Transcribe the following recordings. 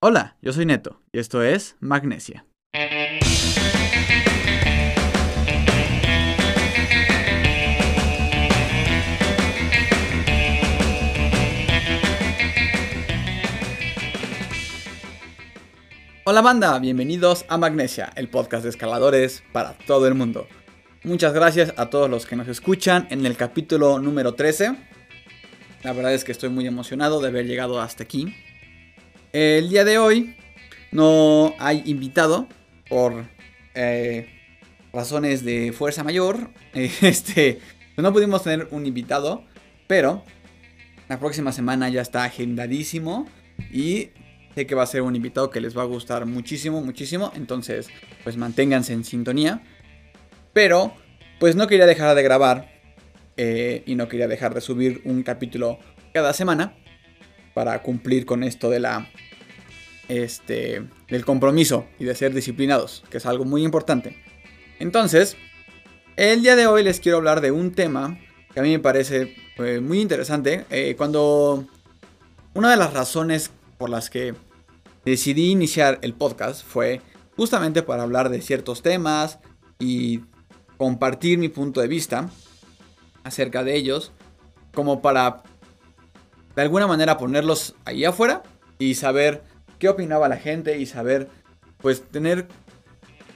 Hola, yo soy Neto y esto es Magnesia. Hola banda, bienvenidos a Magnesia, el podcast de escaladores para todo el mundo. Muchas gracias a todos los que nos escuchan en el capítulo número 13. La verdad es que estoy muy emocionado de haber llegado hasta aquí. El día de hoy no hay invitado por eh, razones de fuerza mayor. Este, pues no pudimos tener un invitado, pero la próxima semana ya está agendadísimo y sé que va a ser un invitado que les va a gustar muchísimo, muchísimo. Entonces, pues manténganse en sintonía. Pero, pues no quería dejar de grabar eh, y no quería dejar de subir un capítulo cada semana para cumplir con esto de la este del compromiso y de ser disciplinados, que es algo muy importante. Entonces, el día de hoy les quiero hablar de un tema que a mí me parece eh, muy interesante. Eh, cuando una de las razones por las que decidí iniciar el podcast fue justamente para hablar de ciertos temas y compartir mi punto de vista acerca de ellos, como para de alguna manera ponerlos ahí afuera y saber qué opinaba la gente y saber, pues tener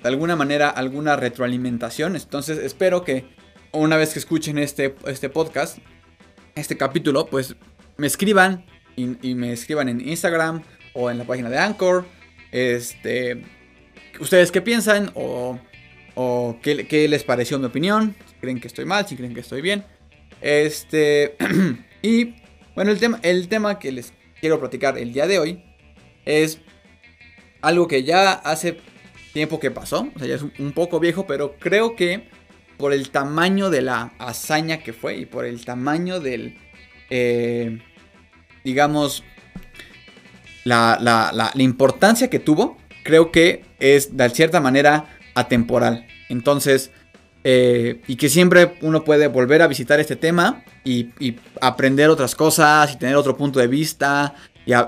de alguna manera alguna retroalimentación. Entonces espero que una vez que escuchen este, este podcast, este capítulo, pues me escriban y, me escriban en Instagram o en la página de Anchor. Este, ustedes qué piensan o, o qué, qué les pareció mi opinión. Si creen que estoy mal, si creen que estoy bien. Este, y bueno, el tema, el tema que les quiero platicar el día de hoy es algo que ya hace tiempo que pasó, o sea, ya es un poco viejo, pero creo que por el tamaño de la hazaña que fue y por el tamaño del, eh, digamos, la, la, importancia que tuvo, creo que es de cierta manera atemporal. Entonces, eh, y que siempre uno puede volver a visitar este tema y, aprender otras cosas y tener otro punto de vista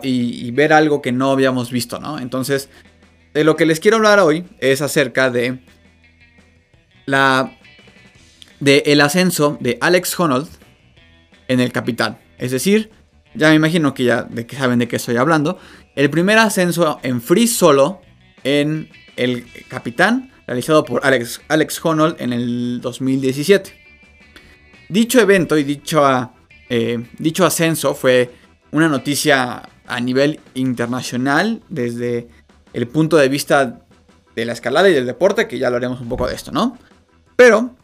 y, ver algo que no habíamos visto, ¿no? Entonces, de lo que les quiero hablar hoy es acerca de la de el ascenso de Alex Honnold en el Capitán. Es decir, ya me imagino que ya de que saben de qué estoy hablando. El primer ascenso en free solo en el Capitán, realizado por Alex, Alex Honnold en el 2017. Dicho evento y dicho, eh, dicho ascenso fue una noticia a nivel internacional desde el punto de vista de la escalada y del deporte, que ya hablaremos un poco de esto, ¿no? Pero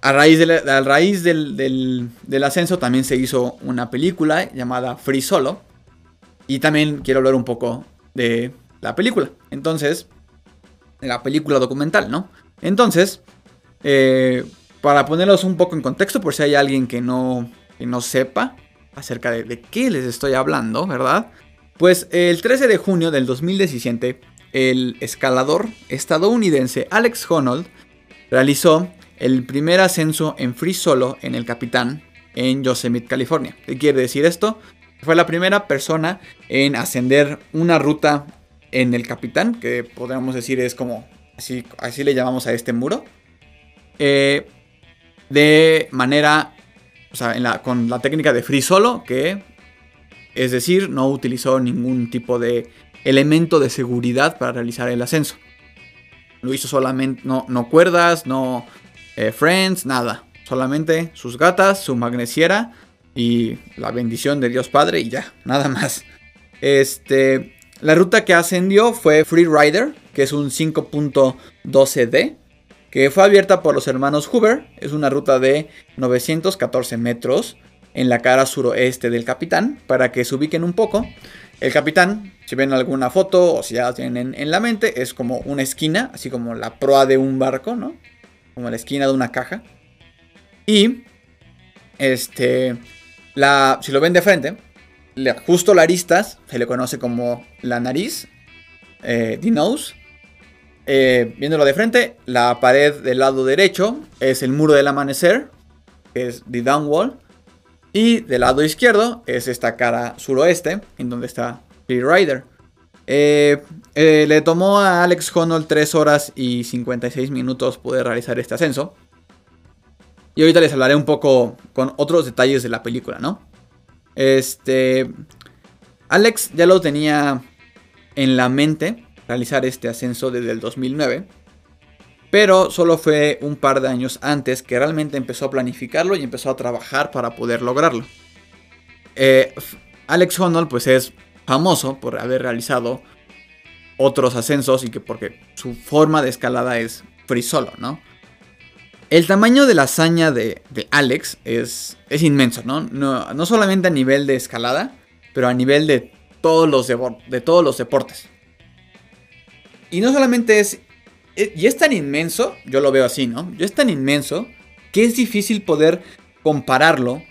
a raíz, de raíz del, del, ascenso también se hizo una película llamada Free Solo. Y también quiero hablar un poco de la película. Entonces, la película documental, ¿no? Entonces, eh, para ponerlos un poco en contexto, por si hay alguien que no, que no sepa acerca de, qué les estoy hablando, ¿verdad? Pues el 13 de junio del 2017, el escalador estadounidense Alex Honnold realizó el primer ascenso en free solo en el Capitán en Yosemite, California. ¿Qué quiere decir esto? Fue la primera persona en ascender una ruta en el Capitán, que podríamos decir es como así, así le llamamos a este muro. Eh, de manera, o sea, con la técnica de free solo, que es decir, no utilizó ningún tipo de elemento de seguridad para realizar el ascenso. Lo hizo solamente, no, no cuerdas, no eh, friends, nada. Solamente sus gatas, su magnesiera y la bendición de Dios Padre y ya, nada más. Este, la ruta que ascendió fue Free Rider, que es un 5.12D que fue abierta por los hermanos Hoover. Es una ruta de 914 metros en la cara suroeste del Capitán, para que se ubiquen un poco. El Capitán, si ven alguna foto o si ya tienen en la mente, es como una esquina, así como la proa de un barco, ¿no? Como la esquina de una caja. Y, este, la, si lo ven de frente, justo la aristas se le conoce como la nariz, eh, the nose, eh, viéndolo de frente, la pared del lado derecho es el muro del amanecer, que es the down wall. Y del lado izquierdo es esta cara suroeste, en donde está Free Rider. Eh, le tomó a Alex Honnold 3 horas y 56 minutos poder realizar este ascenso. Y ahorita les hablaré un poco con otros detalles de la película, ¿no? Este. Alex ya lo tenía en la mente realizar este ascenso desde el 2009. Pero solo fue un par de años antes que realmente empezó a planificarlo y empezó a trabajar para poder lograrlo. Eh, Alex Honnold pues es famoso por haber realizado otros ascensos y que porque su forma de escalada es free solo, ¿no? El tamaño de la hazaña de, Alex es, inmenso, ¿no? ¿no? ¿no? solamente a nivel de escalada, pero a nivel de todos los, deportes. Y no solamente es... Y es tan inmenso, yo lo veo así, ¿no? Y es tan inmenso que es difícil poder compararlo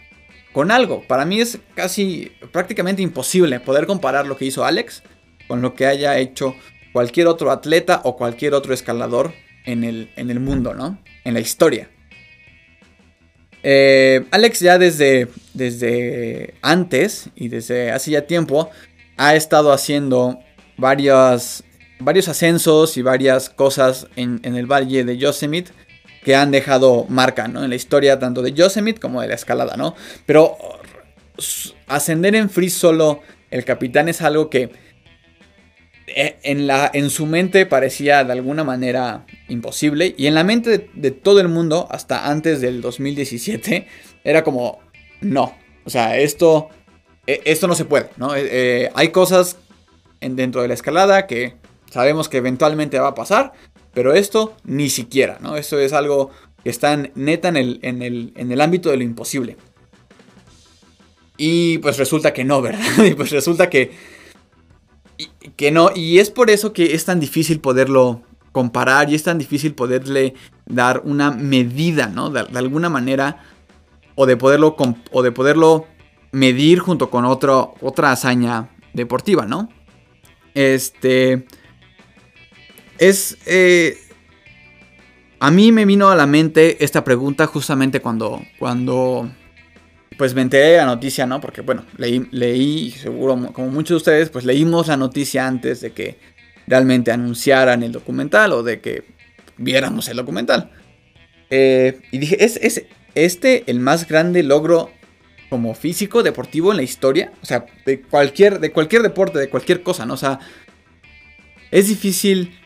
con algo. Para mí es casi prácticamente imposible poder comparar lo que hizo Alex con lo que haya hecho cualquier otro atleta o cualquier otro escalador en el mundo, ¿no? En la historia. Eh, Alex ya desde, desde antes y desde hace ya tiempo ha estado haciendo varios ascensos y varias cosas en, en, el valle de Yosemite que han dejado marca ¿no? en la historia tanto de Yosemite como de la escalada, ¿no? Pero ascender en free solo el capitán es algo que en, la, en su mente parecía de alguna manera imposible. Y en la mente de, todo el mundo, hasta antes del 2017, era como, no. O sea, esto, e, esto no se puede, ¿no? Eh, eh, hay cosas dentro de la escalada que sabemos que eventualmente va a pasar, pero esto ni siquiera, ¿no? Esto es algo que está neta en el, en el, en el ámbito de lo imposible. Y pues resulta que no, ¿verdad? Y pues resulta que que no, y es por eso que es tan difícil poderlo comparar y es tan difícil poderle dar una medida, ¿no? De, alguna manera, o de poderlo, o de poderlo medir junto con otra hazaña deportiva, ¿no? Este. Es. Eh, a mí me vino a la mente esta pregunta justamente cuando. Cuando pues me enteré de la noticia, ¿no? Porque bueno, leí, leí, seguro como muchos de ustedes, pues leímos la noticia antes de que realmente anunciaran el documental o de que viéramos el documental. Eh, y dije, ¿es, ¿es este el más grande logro como físico, deportivo en la historia? O sea, de cualquier, de cualquier deporte, de cualquier cosa, ¿no? O sea, es difícil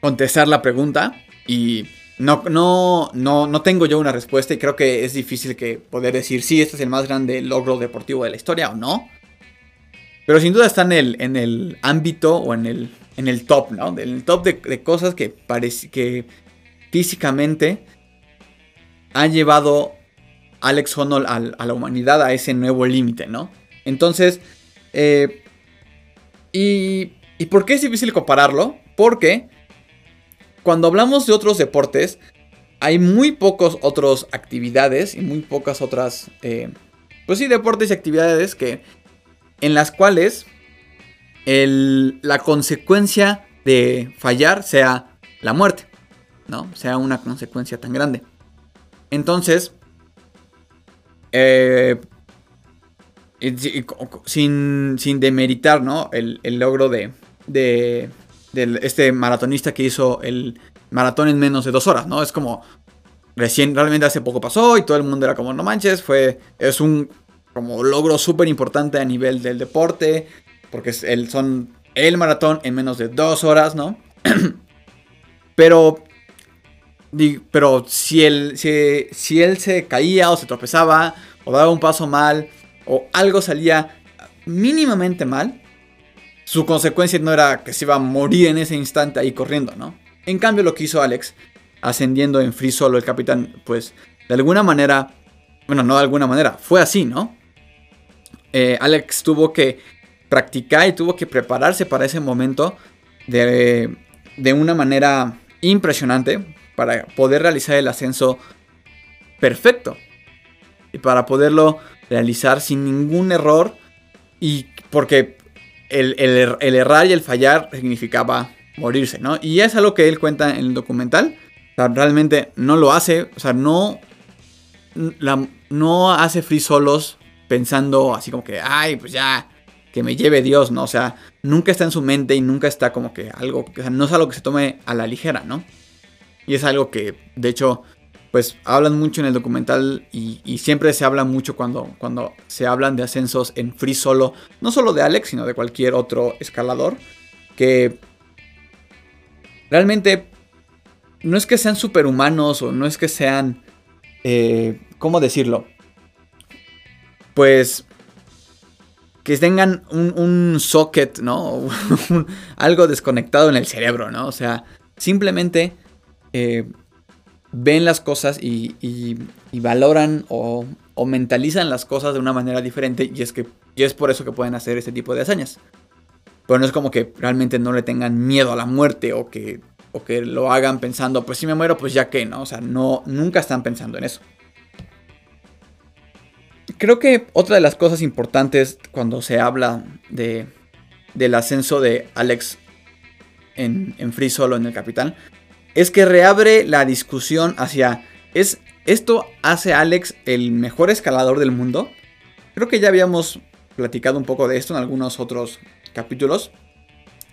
contestar la pregunta y no, no, no, no tengo yo una respuesta y creo que es difícil que poder decir si este es el más grande logro deportivo de la historia o no. Pero sin duda está en el, en el ámbito o en el, en el top, ¿no? En el top de, cosas que, que físicamente han llevado Alex Honnold a, la humanidad a ese nuevo límite, ¿no? Entonces, eh, y, ¿y por qué es difícil compararlo? Porque cuando hablamos de otros deportes, hay muy pocas otras actividades y muy pocas otras, eh, pues sí, deportes y actividades que, en las cuales la consecuencia de fallar sea la muerte, ¿no? Sea una consecuencia tan grande. Entonces, eh, sin, sin demeritar, ¿no? El, logro de, de, de este maratonista que hizo el maratón en menos de dos horas, ¿no? Es como recién, realmente hace poco pasó y todo el mundo era como, no manches, fue, es un como logro súper importante a nivel del deporte, porque es el, son el maratón en menos de dos horas, ¿no? pero, pero si él, si, si él se caía o se tropezaba o daba un paso mal o algo salía mínimamente mal, su consecuencia no era que se iba a morir en ese instante ahí corriendo, ¿no? En cambio, lo que hizo Alex, ascendiendo en free solo el capitán, pues de alguna manera, bueno, no de alguna manera, fue así, ¿no? Eh, Alex tuvo que practicar y tuvo que prepararse para ese momento de, de una manera impresionante para poder realizar el ascenso perfecto y para poderlo realizar sin ningún error y porque el, errar y el fallar significaba morirse, ¿no? Y es algo que él cuenta en el documental. O sea, realmente no lo hace, o sea, no, no hace free solos pensando así como que, ay, pues ya, que me lleve Dios, ¿no? O sea, nunca está en su mente y nunca está como que algo, o sea, no es algo que se tome a la ligera, ¿no? Y es algo que, de hecho, pues hablan mucho en el documental y, siempre se habla mucho cuando, cuando se hablan de ascensos en free solo, no solo de Alex, sino de cualquier otro escalador, que realmente no es que sean superhumanos o no es que sean, eh, ¿cómo decirlo? Pues que tengan un, socket, ¿no? algo desconectado en el cerebro, ¿no? O sea, simplemente eh, ven las cosas y, valoran o, mentalizan las cosas de una manera diferente y es que y es por eso que pueden hacer este tipo de hazañas. Pero no es como que realmente no le tengan miedo a la muerte o que, o que lo hagan pensando, pues si me muero, pues ya que, ¿no? O sea, no, nunca están pensando en eso. Creo que otra de las cosas importantes cuando se habla de, del ascenso de Alex en, en Free Solo en el Capitán es que reabre la discusión hacia, ¿es esto hace a Alex el mejor escalador del mundo? Creo que ya habíamos platicado un poco de esto en algunos otros capítulos.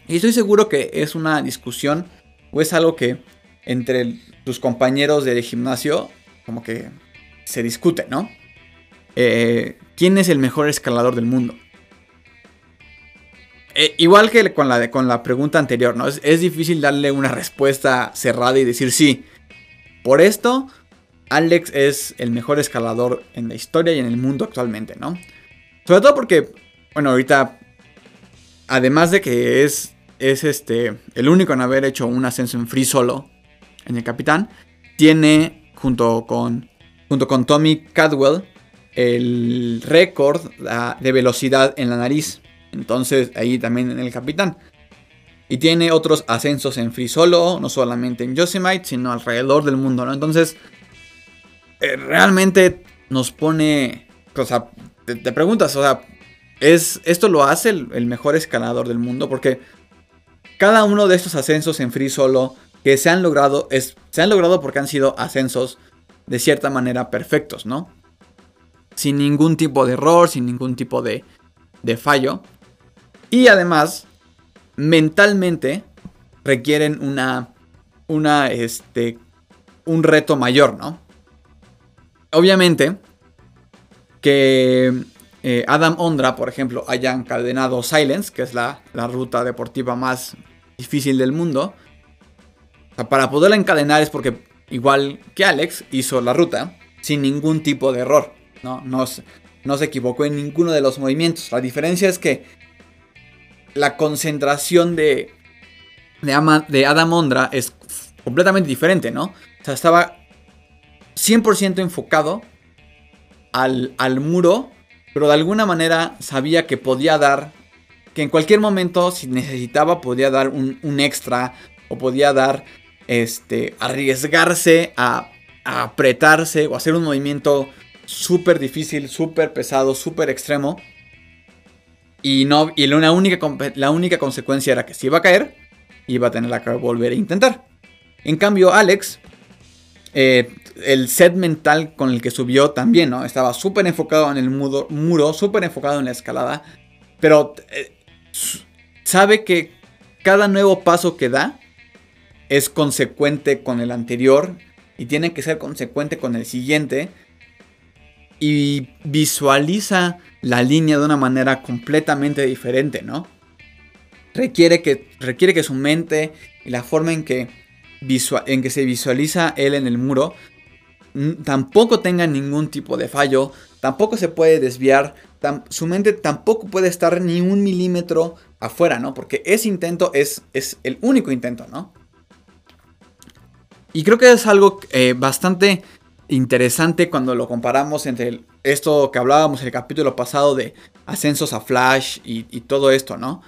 Y estoy seguro que es una discusión o es algo que entre tus compañeros de gimnasio como que se discute, ¿no? Eh, ¿Quién es el mejor escalador del mundo? Eh, igual que con la, con la pregunta anterior, ¿no? Es, difícil darle una respuesta cerrada y decir sí. Por esto, Alex es el mejor escalador en la historia y en el mundo actualmente, ¿no? Sobre todo porque, bueno, ahorita, además de que es, es este, el único en haber hecho un ascenso en free solo en el capitán, tiene junto con, junto con Tommy Cadwell el récord de velocidad en la nariz. Entonces ahí también en el capitán. Y tiene otros ascensos en Free Solo, no solamente en Yosemite, sino alrededor del mundo, ¿no? Entonces, eh, realmente nos pone... O sea, te, preguntas, o sea, ¿es, ¿esto lo hace el, mejor escalador del mundo? Porque cada uno de estos ascensos en Free Solo que se han logrado, es, se han logrado porque han sido ascensos de cierta manera perfectos, ¿no? Sin ningún tipo de error, sin ningún tipo de, de fallo. Y además, mentalmente requieren una, una, este, un reto mayor, ¿no? Obviamente que eh, Adam Ondra, por ejemplo, haya encadenado Silence, que es la, la ruta deportiva más difícil del mundo. para poderla encadenar es porque, igual que Alex, hizo la ruta sin ningún tipo de error. ¿no? No, no se equivocó en ninguno de los movimientos. La diferencia es que la concentración de, de, Adam Ondra es completamente diferente, ¿no? O sea, estaba 100% enfocado al, al muro, pero de alguna manera sabía que podía dar, que en cualquier momento, si necesitaba, podía dar un, extra o podía dar, este, arriesgarse a, a apretarse o hacer un movimiento súper difícil, súper pesado, súper extremo y, no, y la, única, la única consecuencia era que si iba a caer, iba a tener que volver a intentar. En cambio, Alex, eh, el set mental con el que subió también, ¿no? Estaba súper enfocado en el muro, muro súper enfocado en la escalada, pero eh, sabe que cada nuevo paso que da es consecuente con el anterior y tiene que ser consecuente con el siguiente y visualiza la línea de una manera completamente diferente, ¿no? Requiere que, requiere que su mente y la forma en que, en que se visualiza él en el muro tampoco tenga ningún tipo de fallo, tampoco se puede desviar, su mente tampoco puede estar ni un milímetro afuera, ¿no? Porque ese intento es, es el único intento, ¿no? Y creo que es algo eh, bastante interesante cuando lo comparamos entre esto que hablábamos en el capítulo pasado de ascensos a Flash y, todo esto, ¿no?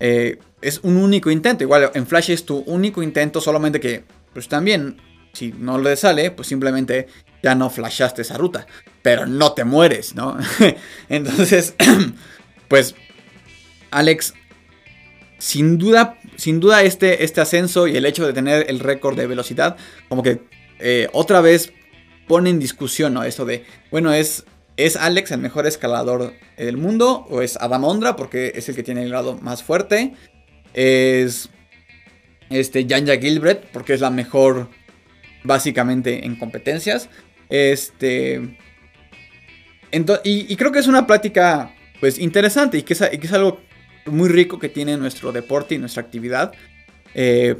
Eh, es un único intento. Igual en Flash es tu único intento, solamente que, pues también, si no le sale, pues simplemente ya no flashaste esa ruta. Pero no te mueres, ¿no? Entonces, pues, Alex, sin duda, sin duda este, este ascenso y el hecho de tener el récord de velocidad, como que eh, otra vez pone en discusión, ¿no? Esto de, bueno, es, ¿Es Alex el mejor escalador del mundo? ¿O es Adam Ondra porque es el que tiene el grado más fuerte? ¿Es este Janja Gilbert porque es la mejor básicamente en competencias? Este... y, creo que es una plática pues interesante y que, es, algo muy rico que tiene nuestro deporte y nuestra actividad eh,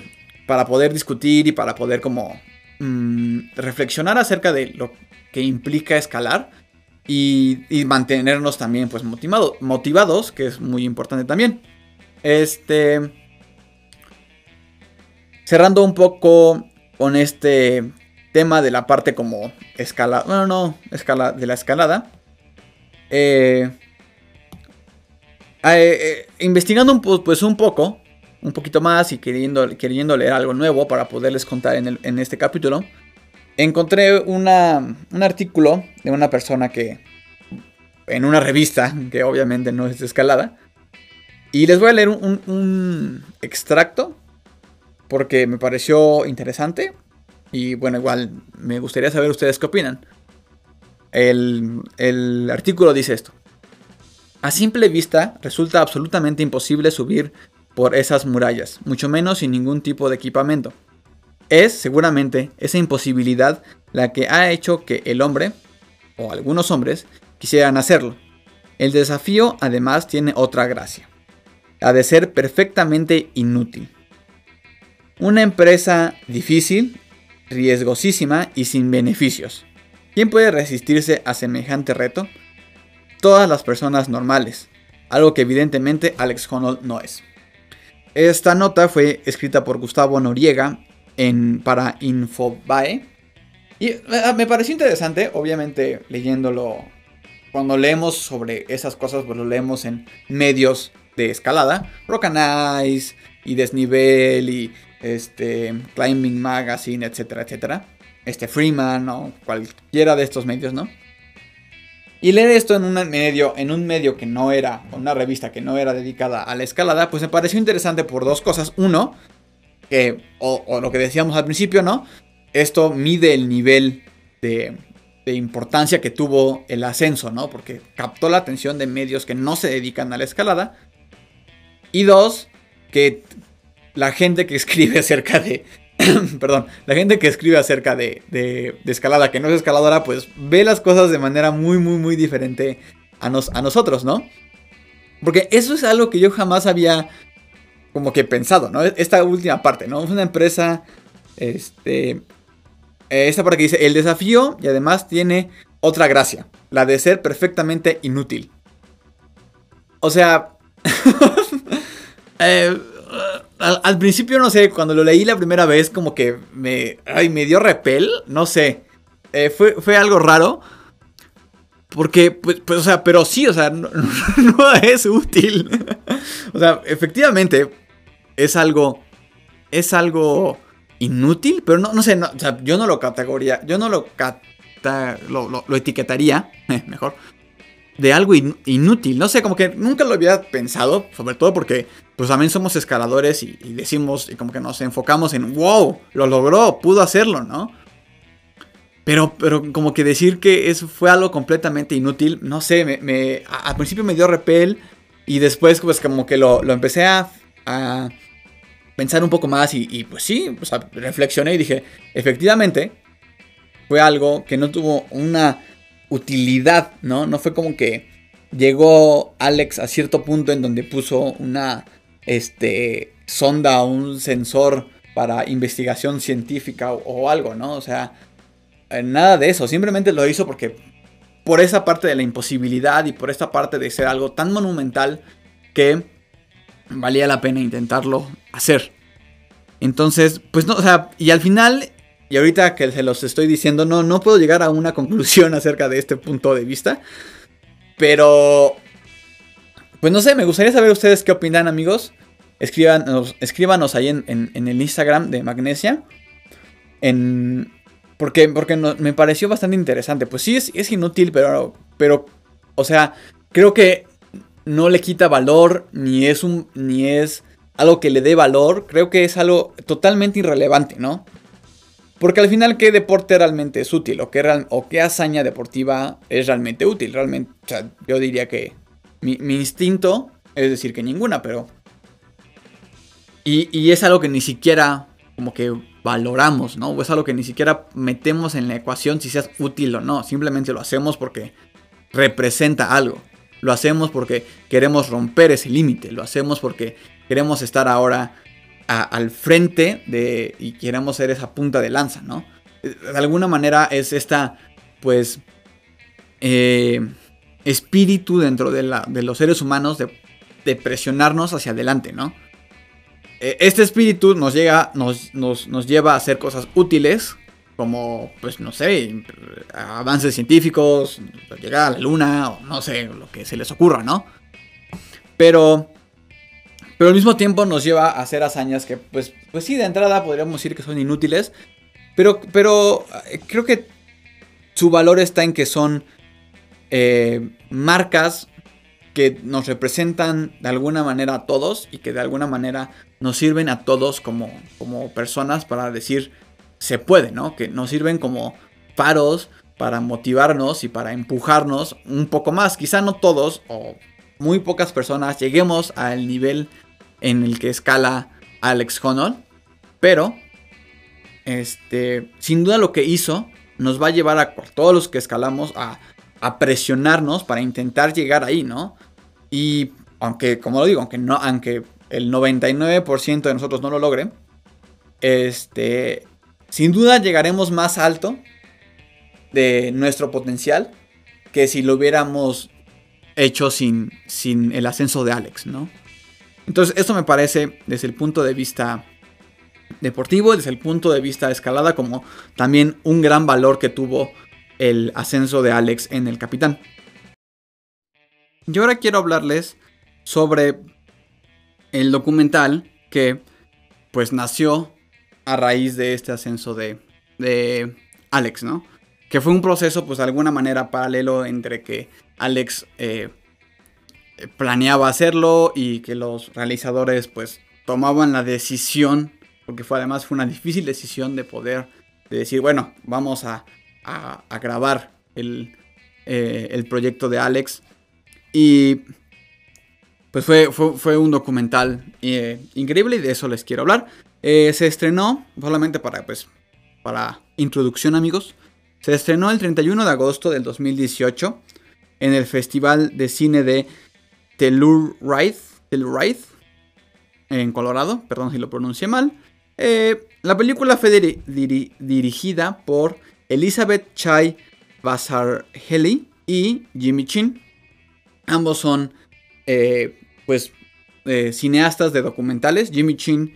para poder discutir y para poder como mm, reflexionar acerca de lo que implica escalar y, mantenernos también pues motivados, que es muy importante también. Este... Cerrando un poco con este tema de la parte como escala, bueno no, escala de la escalada. Eh, eh, eh, investigando pues un poco, un poquito más y queriendo, queriendo leer algo nuevo para poderles contar en, este capítulo, encontré un artículo de una persona que, en una revista, que obviamente no es de escalada, y les voy a leer un, extracto porque me pareció interesante y bueno, igual me gustaría saber ustedes qué opinan. El, el artículo dice esto. A simple vista, resulta absolutamente imposible subir por esas murallas, mucho menos sin ningún tipo de equipamiento. Es, seguramente, esa imposibilidad la que ha hecho que el hombre, o algunos hombres, quisieran hacerlo. El desafío además tiene otra gracia. Ha de ser perfectamente inútil. Una empresa difícil, riesgosísima y sin beneficios. ¿Quién puede resistirse a semejante reto? todas las personas normales, algo que evidentemente Alex Honnold no es. Esta nota fue escrita por Gustavo Noriega para Infobae. Y eh, me pareció interesante, obviamente leyéndolo, cuando leemos sobre esas cosas, pues lo leemos en medios de escalada, Rock and Ice y Desnivel y este, Climbing Magazine, etcétera, etcétera. Este Freeman o cualquiera de estos medios, ¿no? Y leer esto en un medio, en un medio que no era, una revista que no era dedicada a la escalada, pues me pareció interesante por dos cosas. Uno, que, o, lo que decíamos al principio, ¿no? Esto mide el nivel de, de importancia que tuvo el ascenso, ¿no? Porque captó la atención de medios que no se dedican a la escalada. Y dos, que la gente que escribe acerca de, perdón, la gente que escribe acerca de, escalada, que no es escaladora, pues ve las cosas de manera muy, muy, muy diferente a, a nosotros, ¿no? Porque eso es algo que yo jamás había como que pensado, ¿no? Esta última parte, ¿no? Es una empresa, este, esta parte que dice, el desafío y además tiene otra gracia, la de ser perfectamente inútil. O sea, eh, al, principio, no sé, cuando lo leí la primera vez, como que me, ay, me dio repel, no sé. Eh, fue, fue algo raro. Porque, pues, pues, o sea, pero sí, o sea, no, es útil. o sea, efectivamente, es algo, es algo inútil, pero no, no sé, o sea, yo no lo categoría, yo no lo, lo, etiquetaría, mejor, de algo inútil. No sé, como que nunca lo había pensado, sobre todo porque pues también somos escaladores y, decimos, y como que nos enfocamos en, wow, lo logró, pudo hacerlo, ¿no? Pero, pero como que decir que eso fue algo completamente inútil, no sé, me, al principio me dio repel y después pues como que lo, empecé a, pensar un poco más y, pues sí, pues reflexioné y dije, efectivamente, fue algo que no tuvo una utilidad, ¿no? No fue como que llegó Alex a cierto punto en donde puso una este, sonda o un sensor para investigación científica o, algo, ¿no? O sea, eh, nada de eso. Simplemente lo hizo porque por esa parte de la imposibilidad y por esta parte de ser algo tan monumental que valía la pena intentarlo hacer. Entonces, pues no, o sea, y al final y ahorita que se los estoy diciendo, no, no puedo llegar a una conclusión acerca de este punto de vista. Pero, pues no sé, me gustaría saber ustedes qué opinan, amigos. Escríbanos, escríbanos ahí en, el Instagram de Magnesia. En, porque porque me pareció bastante interesante. Pues sí, es, es inútil, pero, pero, o sea, creo que no le quita valor, ni es, un, ni es algo que le dé valor. Creo que es algo totalmente irrelevante, ¿no? Porque al final, ¿qué deporte realmente es útil? ¿O qué, o qué hazaña deportiva es realmente útil? Realmente, o sea, yo diría que mi, instinto es decir que ninguna, pero... Y, y, es algo que ni siquiera como que valoramos, ¿no? O es algo que ni siquiera metemos en la ecuación si seas útil o no. Simplemente lo hacemos porque representa algo. Lo hacemos porque queremos romper ese límite. Lo hacemos porque queremos estar ahora al frente de y queremos ser esa punta de lanza, ¿no? De alguna manera es esta, pues, eh, espíritu dentro de, la, de, los seres humanos de, de, presionarnos hacia adelante, ¿no? E, este espíritu nos, llega, nos, nos, nos lleva a hacer cosas útiles, como, pues, no sé, avances científicos, llegar a la luna, o no sé, lo que se les ocurra, ¿no? Pero pero al mismo tiempo nos lleva a hacer hazañas que, pues, pues sí, de entrada podríamos decir que son inútiles. Pero, pero eh, creo que su valor está en que son eh, marcas que nos representan de alguna manera a todos y que de alguna manera nos sirven a todos como, como personas para decir se puede, ¿no? Que nos sirven como faros para motivarnos y para empujarnos un poco más. Quizá no todos o muy pocas personas lleguemos al nivel en el que escala Alex Honnold. Pero, este, sin duda lo que hizo nos va a llevar a todos los que escalamos a, presionarnos para intentar llegar ahí, ¿no? Y aunque, como lo digo, aunque, no, el 99% de nosotros no lo logre, este, sin duda llegaremos más alto de nuestro potencial que si lo hubiéramos hecho sin, sin el ascenso de Alex, ¿no? Entonces, esto me parece desde el punto de vista deportivo, desde el punto de vista de escalada, como también un gran valor que tuvo el ascenso de Alex en el capitán. Yo ahora quiero hablarles sobre el documental que pues nació a raíz de este ascenso de, de Alex, ¿no? Que fue un proceso pues de alguna manera paralelo entre que Alex eh, planeaba hacerlo y que los realizadores pues tomaban la decisión, porque fue además fue una difícil decisión de poder de decir, bueno, vamos a, a, grabar el, eh, el, proyecto de Alex. Y pues fue, fue, un documental eh, increíble y de eso les quiero hablar. Eh, se estrenó, solamente para, pues, para introducción amigos, se estrenó el 31 de agosto del 2018 en el Festival de Cine de Telluride, Telluride en Colorado, perdón si lo pronuncié mal. Eh, la película fue dirigida por Elizabeth Chai Basarhelli y Jimmy Chin. Ambos son, eh, pues, eh, cineastas de documentales. Jimmy Chin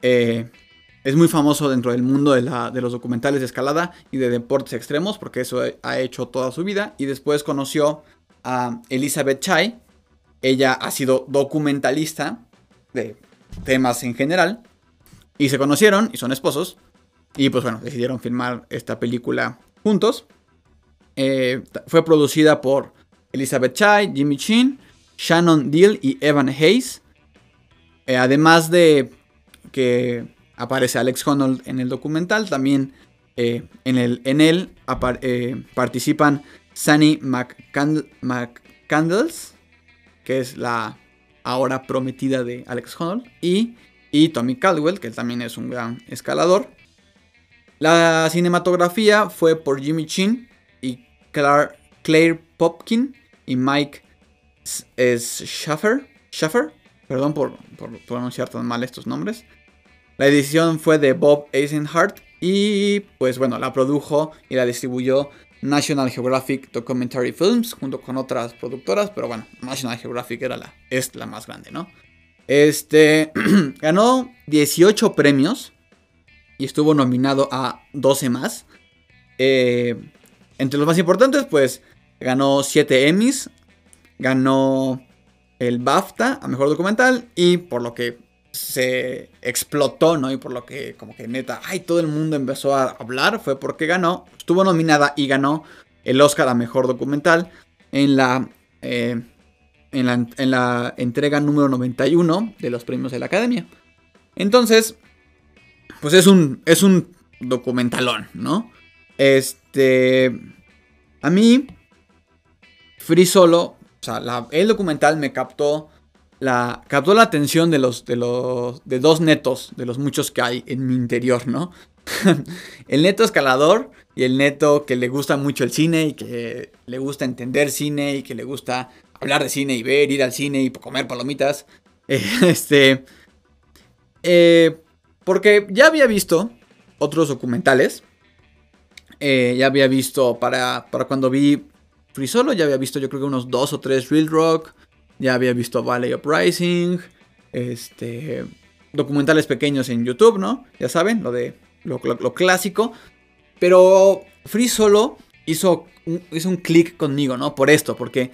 es muy famoso dentro del mundo de, de, los documentales de escalada y de deportes extremos, porque eso ha hecho toda su vida. Y después conoció a Elizabeth Chai, ella ha sido documentalista de temas en general. Y se conocieron y son esposos. Y pues bueno, decidieron filmar esta película juntos. Eh, fue producida por Elizabeth Chai, Jimmy Chin, Shannon Deal y Evan Hayes. Eh, además de que aparece Alex Honnold en el documental, también eh, en, el, en él participan Sunny McCandles, que es la ahora prometida de Alex Honnold, y, y Tommy Caldwell, que también es un gran escalador. La cinematografía fue por Jimmy Chin y Claire Popkin y Mike Schaffer, Schaffer perdón por, por, pronunciar tan mal estos nombres. La edición fue de Bob Eisenhart y pues bueno, la produjo y la distribuyó National Geographic Documentary Films junto con otras productoras, pero bueno, National Geographic era la, es la más grande, ¿no? Este ganó 18 premios y estuvo nominado a 12 más. Eh, entre los más importantes, pues ganó 7 Emmys, ganó el BAFTA a mejor documental y por lo que se explotó, ¿no? Y por lo que como que neta, ay, todo el mundo empezó a hablar, fue porque ganó, estuvo nominada y ganó el Oscar a Mejor Documental en la, eh, en la, en la entrega número 91 de los premios de la Academia. Entonces, pues es un, es un documentalón, ¿no? Este. A mí, Free Solo, o sea, el documental me captó la, captó la atención de los, de los, de dos netos, de los muchos que hay en mi interior, ¿no? el neto escalador y el neto que le gusta mucho el cine y que le gusta entender cine y que le gusta hablar de cine y ver, ir al cine y comer palomitas. este. Eh, porque ya había visto otros documentales. Eh, ya había visto para, para cuando vi Free Solo, ya había visto yo creo que unos dos o tres Real Rock. Ya había visto Valley Uprising. Este. Documentales pequeños en YouTube, ¿no? Ya saben, lo de lo, clásico. Pero Free Solo hizo un, hizo un clic conmigo, ¿no? Por esto, porque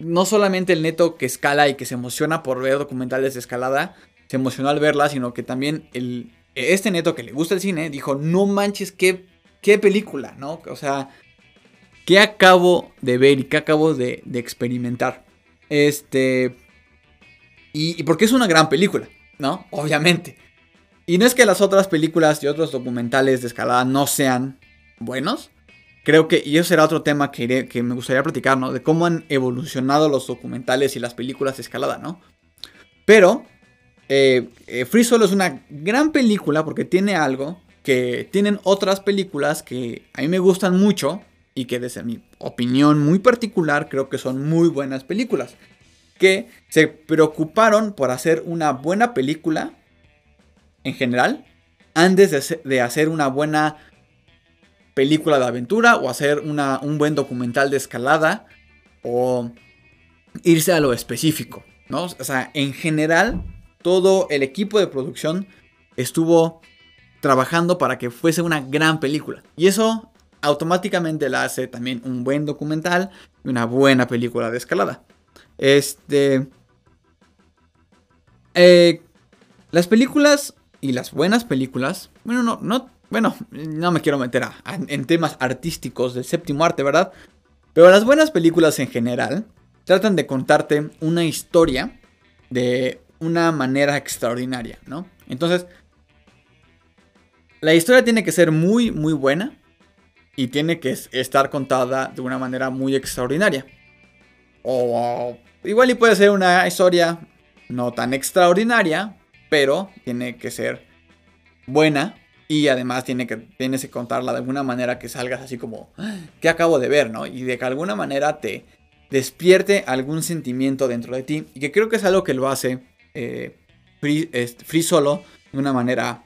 no solamente el neto que escala y que se emociona por ver documentales de escalada, se emocionó al verla, sino que también el, este neto que le gusta el cine dijo, no manches, qué, qué película, ¿no? O sea, ¿qué acabo de ver y qué acabo de, experimentar? Este... Y, porque es una gran película, ¿no? Obviamente. Y no es que las otras películas y otros documentales de escalada no sean buenos. Creo que, y eso será otro tema que, que me gustaría platicar, ¿no? De cómo han evolucionado los documentales y las películas de escalada, ¿no? Pero eh, eh, Free Solo es una gran película porque tiene algo que tienen otras películas que a mí me gustan mucho y que desde mi opinión muy particular creo que son muy buenas películas. Que se preocuparon por hacer una buena película en general antes de hacer una buena película de aventura o hacer una, un buen documental de escalada o irse a lo específico, ¿no? O sea, en general todo el equipo de producción estuvo trabajando para que fuese una gran película. Y eso automáticamente la hace también un buen documental y una buena película de escalada. Este... Eh, las películas y las buenas películas, bueno, no, no, bueno, no me quiero meter en temas artísticos del séptimo arte, ¿verdad? Pero las buenas películas en general tratan de contarte una historia de una manera extraordinaria, ¿no? Entonces, la historia tiene que ser muy, muy buena y tiene que estar contada de una manera muy extraordinaria. O igual y puede ser una historia no tan extraordinaria, pero tiene que ser buena y además tiene que, tienes que contarla de alguna manera que salgas así como, ah, ¿qué acabo de ver, no? Y de que alguna manera te despierte algún sentimiento dentro de ti y que creo que es algo que lo hace eh, free, Solo de una manera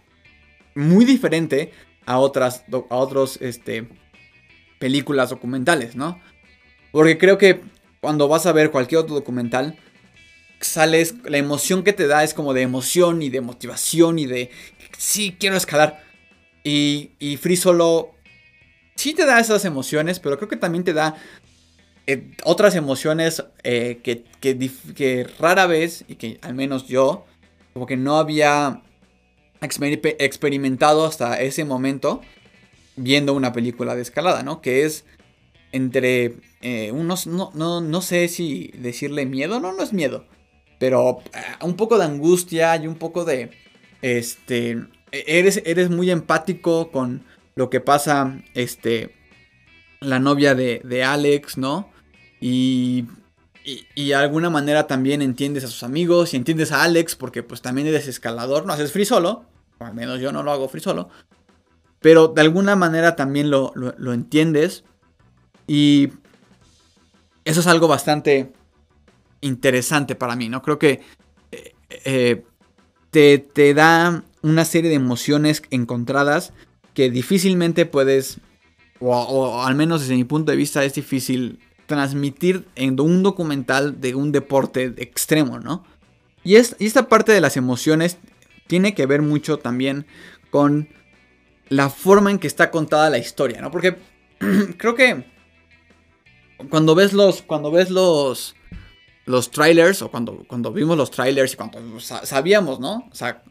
muy diferente a otras a otros este, películas documentales, ¿no? Porque creo que cuando vas a ver cualquier otro documental, sales, la emoción que te da es como de emoción y de motivación y de, sí, quiero escalar. Y, y Free Solo sí te da esas emociones, pero creo que también te da eh, otras emociones eh, que, que, rara vez, y que al menos yo, como que no había experimentado hasta ese momento viendo una película de escalada, ¿no? Que es entre eh, unos, no, no, no, sé si decirle miedo, no, no es miedo, pero un poco de angustia y un poco de, este, eres, eres muy empático con lo que pasa, este, la novia de, de Alex, ¿no? Y, y, de alguna manera también entiendes a sus amigos y entiendes a Alex porque pues también eres escalador, no haces free solo, o al menos yo no lo hago free solo, pero de alguna manera también lo, entiendes y eso es algo bastante interesante para mí, ¿no? Creo que eh, eh, te, te da una serie de emociones encontradas que difícilmente puedes, o, al menos desde mi punto de vista es difícil transmitir en un documental de un deporte extremo, ¿no? Y, es, esta parte de las emociones tiene que ver mucho también con la forma en que está contada la historia, ¿no? Porque creo que cuando ves los, cuando ves los, los trailers, o cuando, cuando vimos los trailers y cuando sabíamos, ¿no? O sea,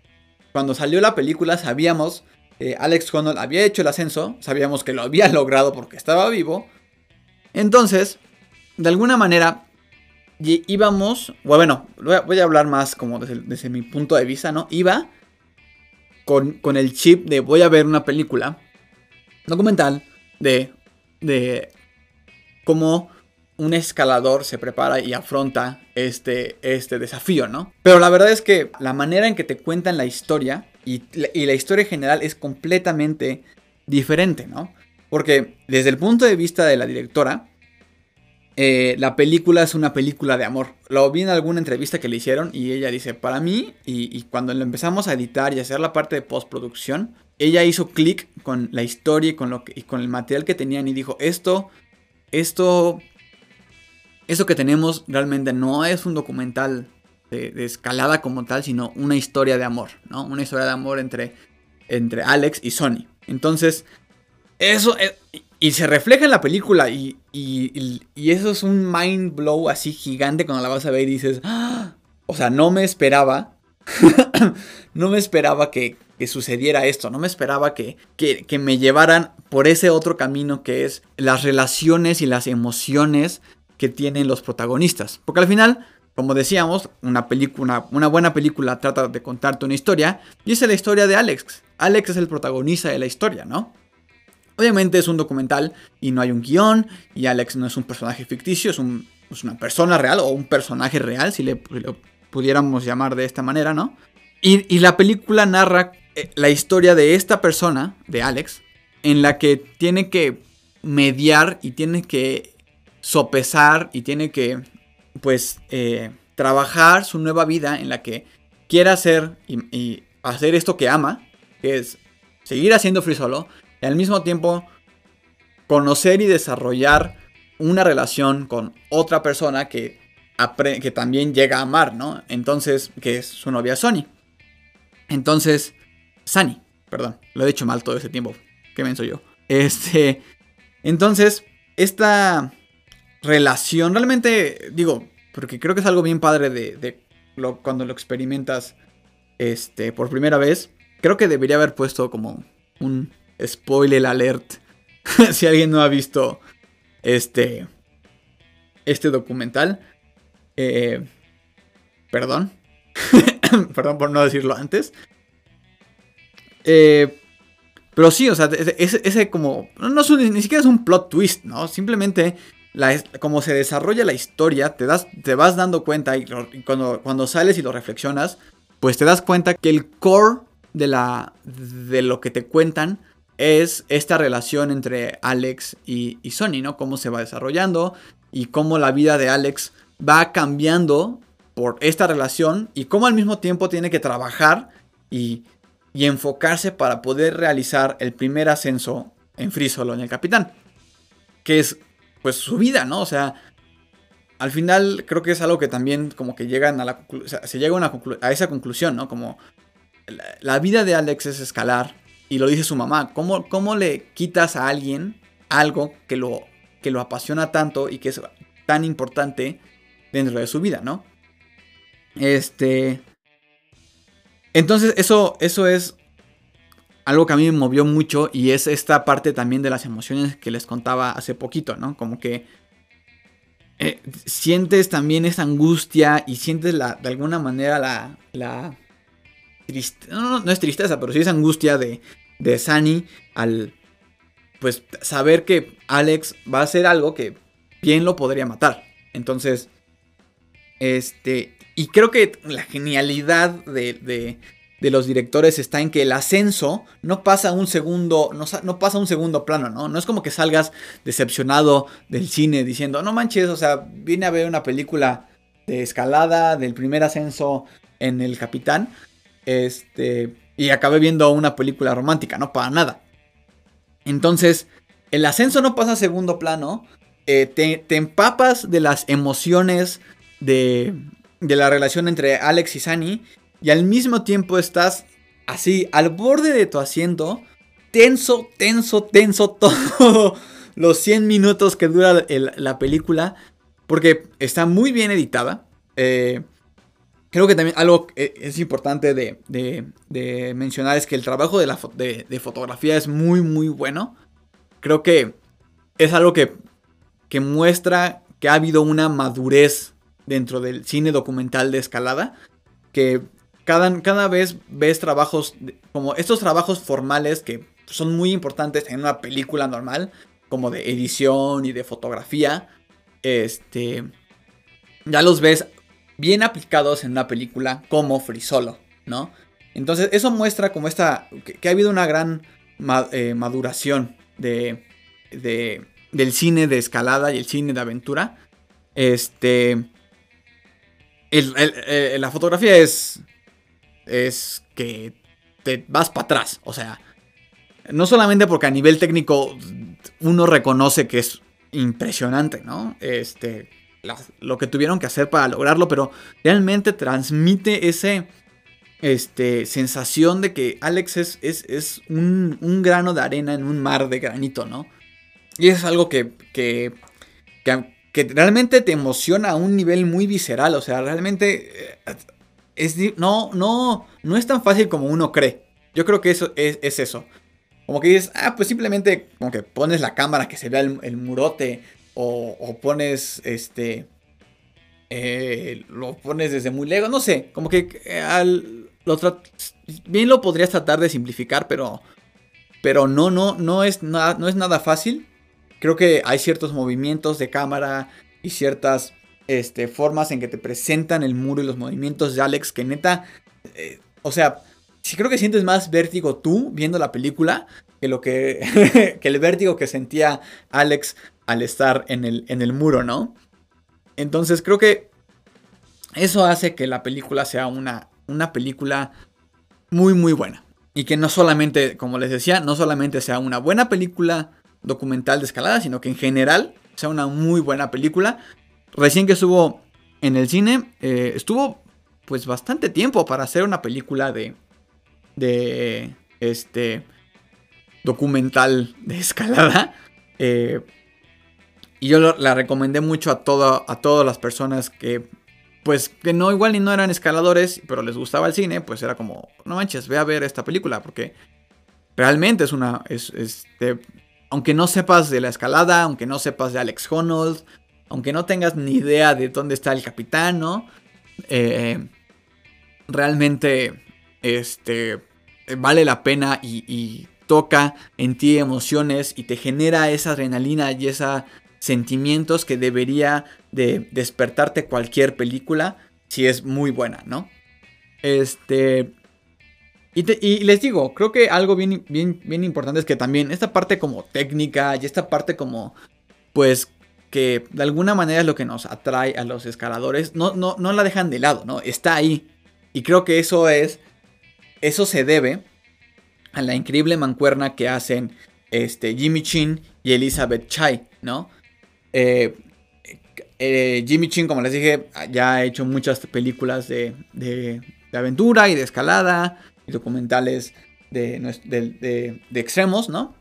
cuando salió la película sabíamos, que Alex Honnold había hecho el ascenso, sabíamos que lo había logrado porque estaba vivo, entonces, de alguna manera, íbamos, bueno, voy a hablar más como desde, mi punto de vista, ¿no? Iba con, con el chip de voy a ver una película documental de, de cómo un escalador se prepara y afronta este, este desafío, ¿no? Pero la verdad es que la manera en que te cuentan la historia y, y la historia en general es completamente diferente, ¿no? Porque desde el punto de vista de la directora, eh, la película es una película de amor. Lo vi en alguna entrevista que le hicieron y ella dice, para mí, y, cuando lo empezamos a editar y hacer la parte de postproducción, ella hizo clic con la historia y con, lo y con el material que tenían y dijo, esto, esto, eso que tenemos realmente no es un documental de, escalada como tal, sino una historia de amor, ¿no? Una historia de amor entre, entre Alex y Sony. Entonces, eso, eh, y se refleja en la película y, eso es un mind blow así gigante cuando la vas a ver y dices, ¡Ah! o sea, no me esperaba, no me esperaba que, sucediera esto, no me esperaba que, que, me llevaran por ese otro camino que es las relaciones y las emociones que tienen los protagonistas. Porque al final, como decíamos, una película, una buena película trata de contarte una historia y esa es la historia de Alex. Alex es el protagonista de la historia, ¿no? Obviamente es un documental y no hay un guion y Alex no es un personaje ficticio, es, una persona real o un personaje real, si le, pudiéramos llamar de esta manera, ¿no? Y, la película narra eh, la historia de esta persona, de Alex, en la que tiene que mediar y tiene que sopesar y tiene que, pues, eh, trabajar su nueva vida en la que quiere hacer y, hacer esto que ama, que es seguir haciendo free solo, y al mismo tiempo conocer y desarrollar una relación con otra persona que, que también llega a amar, ¿no? Entonces, que es su novia Sony. Entonces, Sunny, perdón, lo he dicho mal todo ese tiempo, qué menso yo. Este, entonces, esta relación, realmente, digo, porque creo que es algo bien padre de, lo, cuando lo experimentas este, por primera vez, creo que debería haber puesto como un spoiler alert. si alguien no ha visto este, este documental. Eh, perdón. perdón por no decirlo antes. Eh, pero sí, o sea, ese, como... No, es ni siquiera es un plot twist, ¿no? Simplemente como se desarrolla la historia, te, das, te vas dando cuenta y, cuando, cuando sales y lo reflexionas, pues te das cuenta que el core de, la, de lo que te cuentan es esta relación entre Alex y, Sony, ¿no? Cómo se va desarrollando y cómo la vida de Alex va cambiando por esta relación y cómo al mismo tiempo tiene que trabajar y, y enfocarse para poder realizar el primer ascenso en Free Solo en el Capitán. Que es pues su vida, ¿no? O sea, al final creo que es algo que también como que llegan a la o se llega a esa conclusión, ¿no? Como la vida de Alex es escalar y lo dice su mamá. ¿Cómo, cómo le quitas a alguien algo que lo, que lo apasiona tanto y que es tan importante dentro de su vida, ¿no? Este. Entonces, eso, eso es algo que a mí me movió mucho y es esta parte también de las emociones que les contaba hace poquito, ¿no? Como que eh, sientes también esa angustia y sientes la, de alguna manera la, la no, no, no, es tristeza, pero sí es angustia de, de Sunny al pues saber que Alex va a hacer algo que bien lo podría matar. Entonces, este, y creo que la genialidad de, de, de los directores está en que el ascenso no pasa un segundo, no, no, pasa un segundo plano, ¿no? No es como que salgas decepcionado del cine diciendo, no manches, o sea, vine a ver una película de escalada del primer ascenso en el Capitán, este, y acabé viendo una película romántica, no para nada. Entonces, el ascenso no pasa a segundo plano. Eh, te, empapas de las emociones de, de la relación entre Alex y Sunny. Y al mismo tiempo estás así, al borde de tu asiento. Tenso, tenso, tenso todo los 100 minutos que dura la película. Porque está muy bien editada. Eh, Creo que también algo es importante de, mencionar es que el trabajo de, la de, fotografía es muy, muy bueno. Creo que es algo que, que muestra que ha habido una madurez dentro del cine documental de escalada. Que cada, cada vez ves trabajos como estos trabajos formales que son muy importantes en una película normal, como de edición y de fotografía. Este. Ya los ves bien aplicados en una película como Free Solo, ¿no? Entonces, eso muestra como esta. que, ha habido una gran eh, maduración de, de, del cine de escalada y el cine de aventura. Este. la fotografía es. Es que te vas para atrás. O sea, no solamente porque a nivel técnico uno reconoce que es impresionante, ¿no? Este, lo que tuvieron que hacer para lograrlo, pero realmente transmite ese, este, sensación de que Alex es, es, un, grano de arena en un mar de granito, ¿no? Y es algo que, que, que, realmente te emociona a un nivel muy visceral, o sea, realmente eh, es, no, no, no es tan fácil como uno cree. Yo creo que eso es, es eso. Como que dices, ah, pues simplemente como que pones la cámara que se vea el, murote o, pones este... Eh, lo pones desde muy lejos, no sé, como que eh, al, lo bien lo podrías tratar de simplificar, pero, pero no, no, no es, nada, no es nada fácil. Creo que hay ciertos movimientos de cámara y ciertas este, formas en que te presentan el muro y los movimientos de Alex que neta, eh, o sea, sí creo que sientes más vértigo tú viendo la película que lo que, que el vértigo que sentía Alex al estar en el, en el muro, ¿no? Entonces creo que eso hace que la película sea una, una película muy muy buena. Y que no solamente, como les decía, no solamente sea una buena película documental de escalada, sino que en general sea una muy buena película. Recién que estuvo en el cine, eh, estuvo pues bastante tiempo para hacer una película de, de este documental de escalada. Eh, y yo la recomendé mucho a, a todas las personas que, pues, que no igual ni no eran escaladores, pero les gustaba el cine, pues era como, no manches, ve a ver esta película, porque realmente es una, es, aunque no sepas de la escalada, aunque no sepas de Alex Honnold, aunque no tengas ni idea de dónde está el capitán, ¿no? Eh, realmente este, vale la pena y, toca en ti emociones y te genera esa adrenalina y esos sentimientos que debería de despertarte cualquier película si es muy buena, ¿no? Este... Y, les digo, creo que algo bien, bien, bien importante es que también esta parte como técnica y esta parte como, pues, que de alguna manera es lo que nos atrae a los escaladores, no, no, no la dejan de lado, ¿no? Está ahí. Y creo que eso es eso se debe a la increíble mancuerna que hacen este, Jimmy Chin y Elizabeth Chai, ¿no? Eh, eh, Jimmy Chin, como les dije, ya ha hecho muchas películas de, aventura y de escalada y documentales de, extremos, ¿no?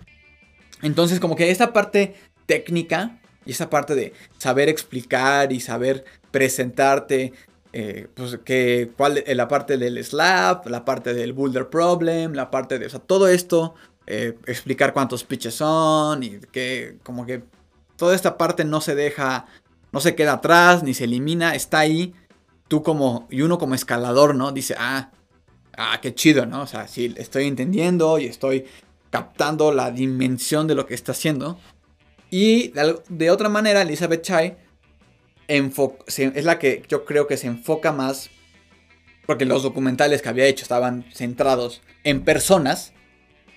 Entonces, como que esta parte técnica y esa parte de saber explicar y saber presentarte eh, pues que cuál, la parte del slap, la parte del boulder problem, la parte de, o sea, todo esto, explicar cuántos pitches son y que como que toda esta parte no se deja, no se queda atrás ni se elimina, está ahí. Tú como, y uno como escalador, ¿no? Dice, ah, ah, qué chido, ¿no? O sea, sí, estoy entendiendo y estoy captando la dimensión de lo que está haciendo. Y de, otra manera, Elizabeth Chai es la que yo creo que se enfoca más, porque los documentales que había hecho estaban centrados en personas,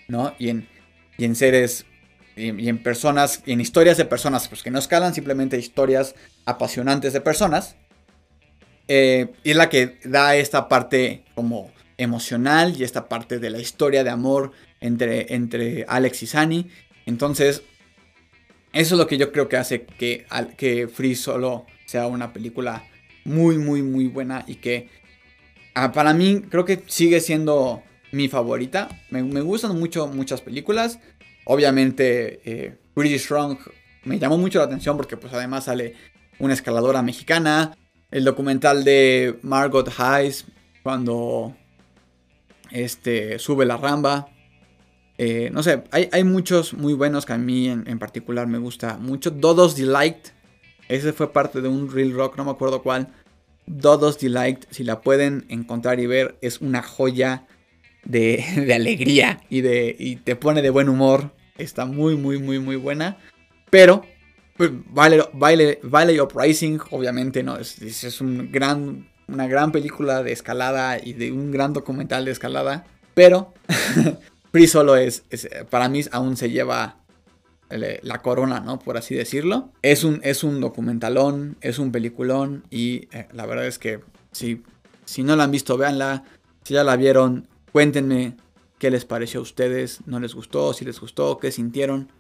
¿no? Y en, y en seres, y, en personas, en historias de personas, pues que no escalan, simplemente historias apasionantes de personas. Eh, y es la que da esta parte como emocional y esta parte de la historia de amor entre, entre Alex y Sunny. Entonces, eso es lo que yo creo que hace que, que Free solo sea una película muy, muy, muy buena y que ah, para mí creo que sigue siendo mi favorita. Me, gustan mucho muchas películas. Obviamente, eh, Pretty Strong me llamó mucho la atención porque pues además sale una escaladora mexicana. El documental de Margot Hayes cuando este, sube la ramba. Eh, no sé, hay, muchos muy buenos que a mí en, en particular me gusta mucho. Dodos Delight ese fue parte de un Real Rock, no me acuerdo cuál. Dodos Delight, si la pueden encontrar y ver, es una joya de, alegría y, de, y te pone de buen humor. Está muy, muy, muy, muy buena. Pero, pues, Valley, Valley, Uprising, obviamente, no, es, es un gran, una gran película de escalada y de un gran documental de escalada. Pero, Free Solo es, para mí aún se lleva la corona, ¿no? Por así decirlo. Es un, es un documentalón, es un peliculón y eh, la verdad es que si, si no la han visto, véanla. Si ya la vieron, cuéntenme qué les pareció a ustedes, no les gustó, si les gustó, qué sintieron.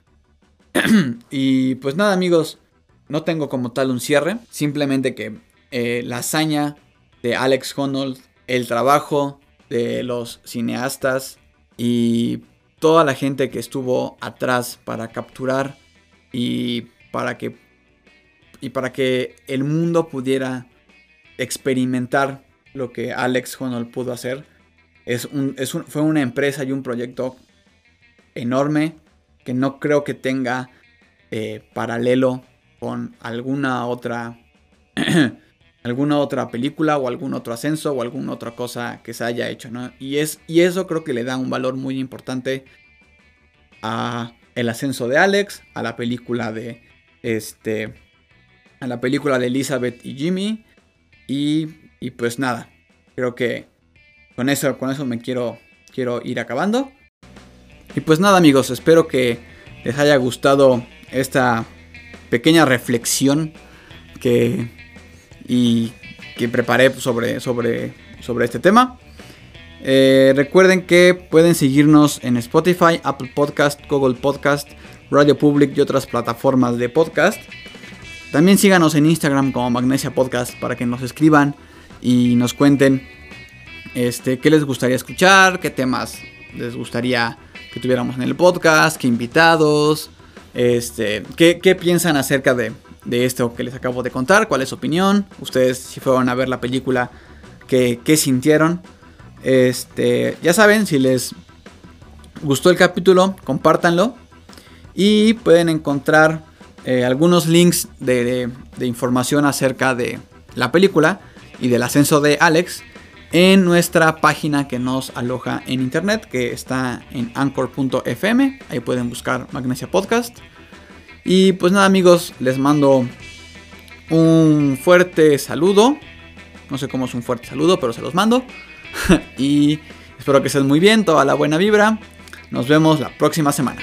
y pues nada amigos, no tengo como tal un cierre, simplemente que eh, la hazaña de Alex Honnold, el trabajo de los cineastas y toda la gente que estuvo atrás para capturar y para que y para que el mundo pudiera experimentar lo que Alex Honnold pudo hacer. Es un, fue una empresa y un proyecto enorme que no creo que tenga eh, paralelo con alguna otra alguna otra película o algún otro ascenso o alguna otra cosa que se haya hecho. Y, y eso creo que le da un valor muy importante a el ascenso de Alex, a la película de este a la película de Elizabeth y Jimmy y, y pues nada, creo que con eso con eso me quiero quiero ir acabando. Y pues nada, amigos, espero que les haya gustado esta pequeña reflexión que y que preparé sobre, sobre, sobre este tema. Eh, recuerden que pueden seguirnos en Spotify, Apple Podcast, Google Podcast, Radio Public y otras plataformas de podcast. También síganos en Instagram como Magnesia Podcast para que nos escriban y nos cuenten este, qué les gustaría escuchar, qué temas les gustaría que tuviéramos en el podcast, qué invitados, este, qué, qué piensan acerca de, esto que les acabo de contar, cuál es su opinión, ustedes si fueron a ver la película, qué, sintieron. Este, ya saben, si les gustó el capítulo, compártanlo y pueden encontrar eh, algunos links de, información acerca de la película y del ascenso de Alex en nuestra página que nos aloja en internet, que está en anchor.fm. Ahí pueden buscar Magnesia Podcast. Y pues nada amigos, les mando un fuerte saludo. No sé cómo es un fuerte saludo, pero se los mando. y espero que estén muy bien, toda la buena vibra. Nos vemos la próxima semana.